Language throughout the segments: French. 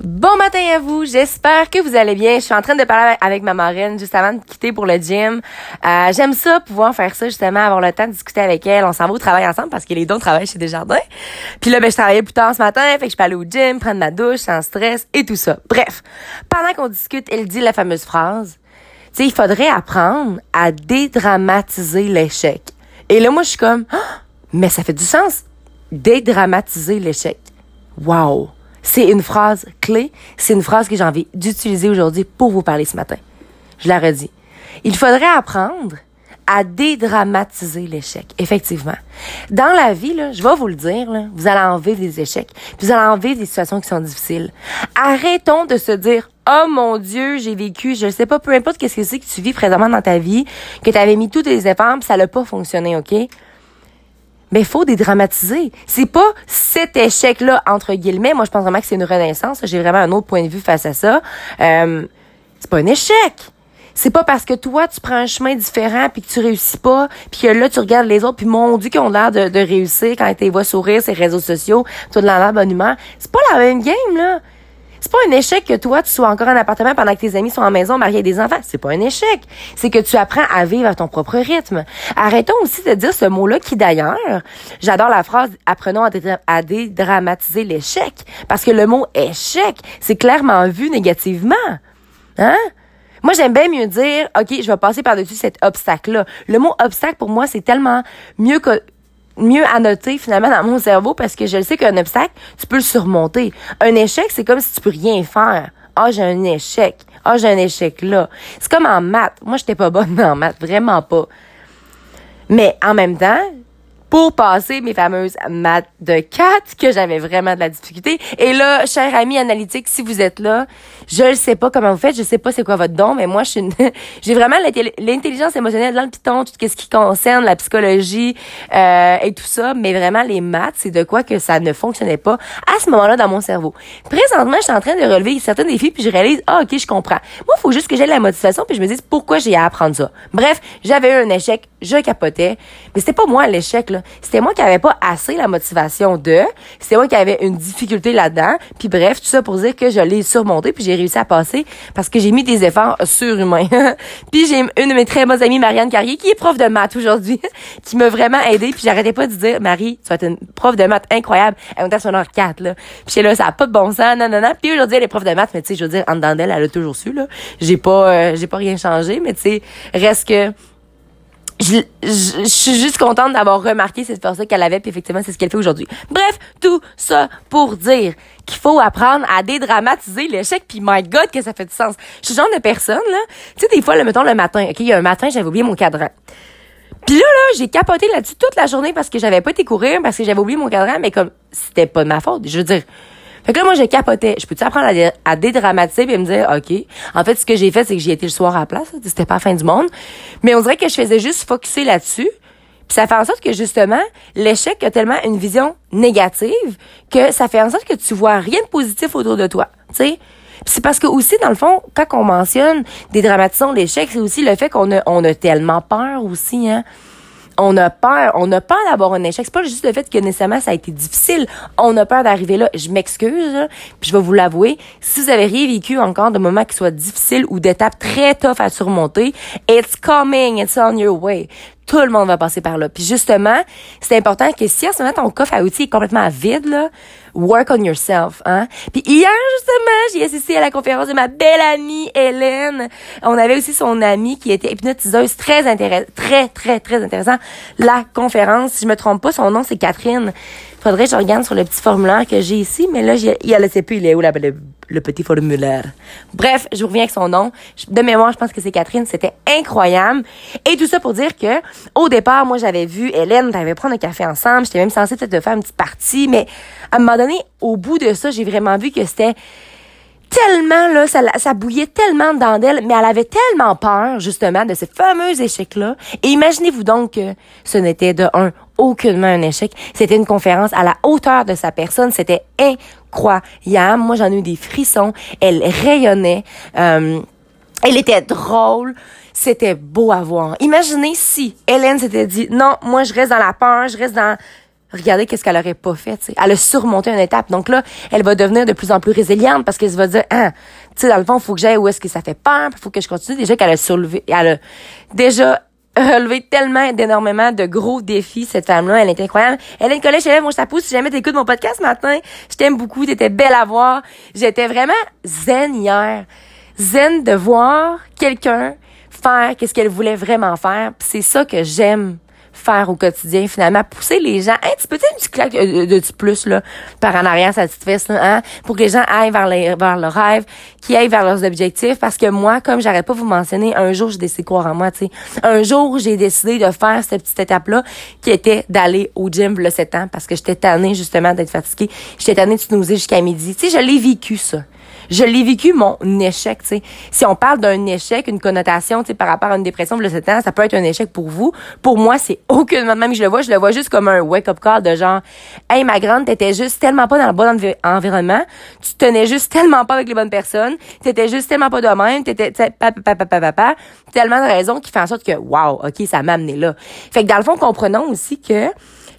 Bon matin à vous, j'espère que vous allez bien. Je suis en train de parler avec ma marraine juste avant de quitter pour le gym. Euh, J'aime ça, pouvoir faire ça justement, avoir le temps de discuter avec elle. On s'en va au travail ensemble parce que les deux travaillent chez Desjardins. Puis là, ben, je travaillais plus tard ce matin, fait que je peux aller au gym, prendre ma douche sans stress et tout ça. Bref, pendant qu'on discute, elle dit la fameuse phrase, tu sais, il faudrait apprendre à dédramatiser l'échec. Et là, moi, je suis comme, Ah! mais ça fait du sens. Dédramatiser l'échec. Wow! C'est une phrase clé. C'est une phrase que j'ai envie d'utiliser aujourd'hui pour vous parler ce matin. Je la redis. Il faudrait apprendre à dédramatiser l'échec. Effectivement. Dans la vie, là, je vais vous le dire, là, vous allez en des échecs. Puis vous allez en des situations qui sont difficiles. Arrêtons de se dire, oh mon Dieu, j'ai vécu, je sais pas, peu importe qu'est-ce que c'est que tu vis présentement dans ta vie, que tu avais mis tous tes efforts, puis ça n'a pas fonctionné, OK? Mais faut dédramatiser. C'est pas cet échec-là, entre guillemets. Moi, je pense vraiment que c'est une renaissance. J'ai vraiment un autre point de vue face à ça. Euh, c'est pas un échec. C'est pas parce que toi, tu prends un chemin différent puis que tu réussis pas, puis que là, tu regardes les autres, puis mon Dieu, qu'ils ont l'air de, réussir quand tu les vois sourire les réseaux sociaux, toi de la bonne. C'est pas la même game, là. C'est pas un échec que toi, tu sois encore en appartement pendant que tes amis sont en maison, mariés des enfants. C'est pas un échec. C'est que tu apprends à vivre à ton propre rythme. Arrêtons aussi de dire ce mot-là qui, d'ailleurs, j'adore la phrase « apprenons à, à dédramatiser l'échec ». Parce que le mot « échec », c'est clairement vu négativement. Hein? Moi, j'aime bien mieux dire, OK, je vais passer par-dessus cet obstacle-là. Le mot obstacle, pour moi, c'est tellement mieux que mieux noter finalement dans mon cerveau parce que je sais qu'un obstacle, tu peux le surmonter. Un échec, c'est comme si tu peux rien faire. Ah, j'ai un échec. Ah, j'ai un échec là. C'est comme en maths. Moi, j'étais pas bonne en maths, vraiment pas. Mais en même temps, pour passer mes fameuses maths de 4 que j'avais vraiment de la difficulté. Et là, cher ami analytique, si vous êtes là, je ne sais pas comment vous faites, je sais pas c'est quoi votre don, mais moi, je suis une- j'ai vraiment l'intelli- l'intelligence émotionnelle dans le piton, tout ce qui concerne la psychologie euh, et tout ça, mais vraiment les maths, c'est de quoi que ça ne fonctionnait pas à ce moment-là dans mon cerveau. Présentement, je suis en train de relever certains défis, puis je réalise, ah ok, je comprends. Moi, il faut juste que j'ai la motivation, puis je me dise pourquoi j'ai à apprendre ça. Bref, j'avais eu un échec, je capotais, mais c'était pas moi l'échec là, c'était moi qui avait pas assez la motivation de, c'était moi qui avait une difficulté là-dedans, puis bref, tout ça pour dire que je l'ai surmonté, puis j'ai réussi à passer parce que j'ai mis des efforts surhumains. puis j'ai une de mes très bonnes amies, Marianne Carrier, qui est prof de maths aujourd'hui, qui m'a vraiment aidée, puis j'arrêtais pas de dire, Marie, tu vas être une prof de maths incroyable, elle était à son heure 4, là. Puis là, ça a pas de bon sens, non, non. Puis aujourd'hui, elle est prof de maths, mais tu sais, je veux dire, en dedans d'elle, elle a toujours su, là. J'ai pas, euh, j'ai pas rien changé, mais tu sais, reste que, je, je, je suis juste contente d'avoir remarqué cette force qu'elle avait, puis effectivement, c'est ce qu'elle fait aujourd'hui. Bref, tout ça pour dire qu'il faut apprendre à dédramatiser l'échec, puis my God, que ça fait du sens. Je suis genre de personne, là, tu sais, des fois, le, mettons, le matin, OK, il y a un matin, j'avais oublié mon cadran. Puis là, là, j'ai capoté là-dessus toute la journée parce que j'avais pas été courir, parce que j'avais oublié mon cadran, mais comme, c'était pas de ma faute. Je veux dire, fait que là, moi, je capotais. Je peux-tu apprendre à, dé- à dédramatiser et me dire, OK. En fait, ce que j'ai fait, c'est que j'ai été le soir à la place. C'était pas la fin du monde. Mais on dirait que je faisais juste focuser là-dessus. Puis ça fait en sorte que, justement, l'échec a tellement une vision négative que ça fait en sorte que tu vois rien de positif autour de toi. Tu sais? Puis c'est parce que aussi, dans le fond, quand on mentionne des dramatisons l'échec, c'est aussi le fait qu'on a, on a tellement peur aussi, hein on a peur, on a peur d'avoir un échec. C'est pas juste le fait que nécessairement ça a été difficile. On a peur d'arriver là. Je m'excuse, puis je vais vous l'avouer. Si vous avez rien vécu encore de moments qui soient difficiles ou d'étapes très tough à surmonter, it's coming, it's on your way. Tout le monde va passer par là. Puis justement, c'est important que si en ce moment ton coffre à outils est complètement vide, là, work on yourself, hein. Puis hier, justement, j'ai assisté à la conférence de ma belle amie Hélène. On avait aussi son amie qui était hypnotiseuse très intéressant, très, très, très intéressant. La conférence, si je me trompe pas, son nom c'est Catherine. Faudrait que je regarde sur le petit formulaire que j'ai ici, mais là, il ne sait plus, il est où là, le, le petit formulaire? Bref, je reviens avec son nom. De mémoire, je pense que c'est Catherine. C'était incroyable. Et tout ça pour dire que, au départ, moi, j'avais vu Hélène, t'avais prendre un café ensemble. J'étais même censée peut-être faire une petite partie, mais à un moment donné, au bout de ça, j'ai vraiment vu que c'était tellement, là, ça bouillait tellement dedans d'elle, mais elle avait tellement peur, justement, de ce fameux échec-là. Et imaginez-vous donc que ce n'était de un, aucunement un échec. C'était une conférence à la hauteur de sa personne. C'était incroyable. Moi, j'en ai eu des frissons. Elle rayonnait. Euh, elle était drôle. C'était beau à voir. Imaginez si Hélène s'était dit, non, moi, je reste dans la peur, je reste dans regardez qu'est-ce qu'elle aurait pas fait, tu Elle a surmonté une étape. Donc là, elle va devenir de plus en plus résiliente parce qu'elle se va dire, ah, tu sais, dans le fond, faut que j'aille où est-ce que ça fait peur, faut que je continue. Déjà qu'elle a surlevé, elle a déjà relevé tellement d'énormément de gros défis, cette femme-là. Elle est incroyable. Hélène Collet, je moi, je t'appousse. Si jamais t'écoutes mon podcast matin, je t'aime beaucoup. T'étais belle à voir. J'étais vraiment zen hier. Zen de voir quelqu'un faire qu'est-ce qu'elle voulait vraiment faire. C'est ça que j'aime faire au quotidien, finalement, pousser les gens, un petit peu, un petit claque de, plus, là, par en arrière, sa petite fesse, hein, pour que les gens aillent vers, les, vers leur rêve, qui aillent vers leurs objectifs, parce que moi, comme j'arrête pas de vous mentionner, un jour, j'ai décidé de croire en moi, tu sais. Un jour, j'ai décidé de faire cette petite étape-là, qui était d'aller au gym, le 7 ans, parce que j'étais tannée, justement, d'être fatiguée. J'étais tannée de snoozer jusqu'à midi. Tu sais, je l'ai vécu, ça je l'ai vécu mon échec, tu sais. Si on parle d'un échec, une connotation, tu sais, par rapport à une dépression de 7 ans, ça peut être un échec pour vous. Pour moi, c'est aucunement même je le vois, je le vois juste comme un wake-up call de genre, hey, ma grande, t'étais juste tellement pas dans le bon environnement, tu tenais juste tellement pas avec les bonnes personnes, t'étais juste tellement pas de même, t'étais, tellement de raisons qui font en sorte que, wow, ok, ça m'a amené là. Fait que dans le fond, comprenons aussi que,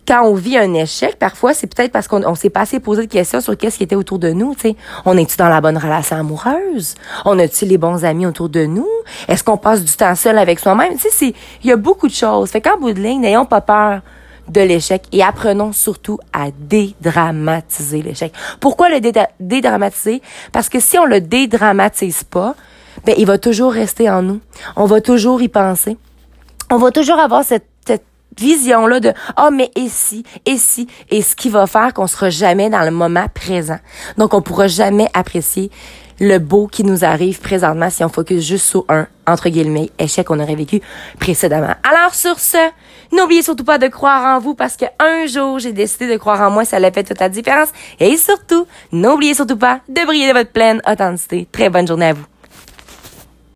quand on vit un échec, parfois, c'est peut-être parce qu'on s'est pas assez posé de questions sur qu'est-ce qui était autour de nous. On est-tu dans la bonne relation amoureuse? On a-tu les bons amis autour de nous? Est-ce qu'on passe du temps seul avec soi-même? Il y a beaucoup de choses. Fait qu'en bout de ligne, n'ayons pas peur de l'échec et apprenons surtout à dédramatiser l'échec. Pourquoi le dédramatiser? Parce que si on le dédramatise pas, ben, il va toujours rester en nous. On va toujours y penser. On va toujours avoir cette vision-là de « oh, mais et si, et si », et ce qui va faire qu'on sera jamais dans le moment présent. Donc, on pourra jamais apprécier le beau qui nous arrive présentement si on focus juste sur un, entre guillemets, échec qu'on aurait vécu précédemment. Alors, sur ce, n'oubliez surtout pas de croire en vous parce que un jour, j'ai décidé de croire en moi, ça l'a fait toute la différence. Et surtout, n'oubliez surtout pas de briller de votre pleine authenticité. Très bonne journée à vous.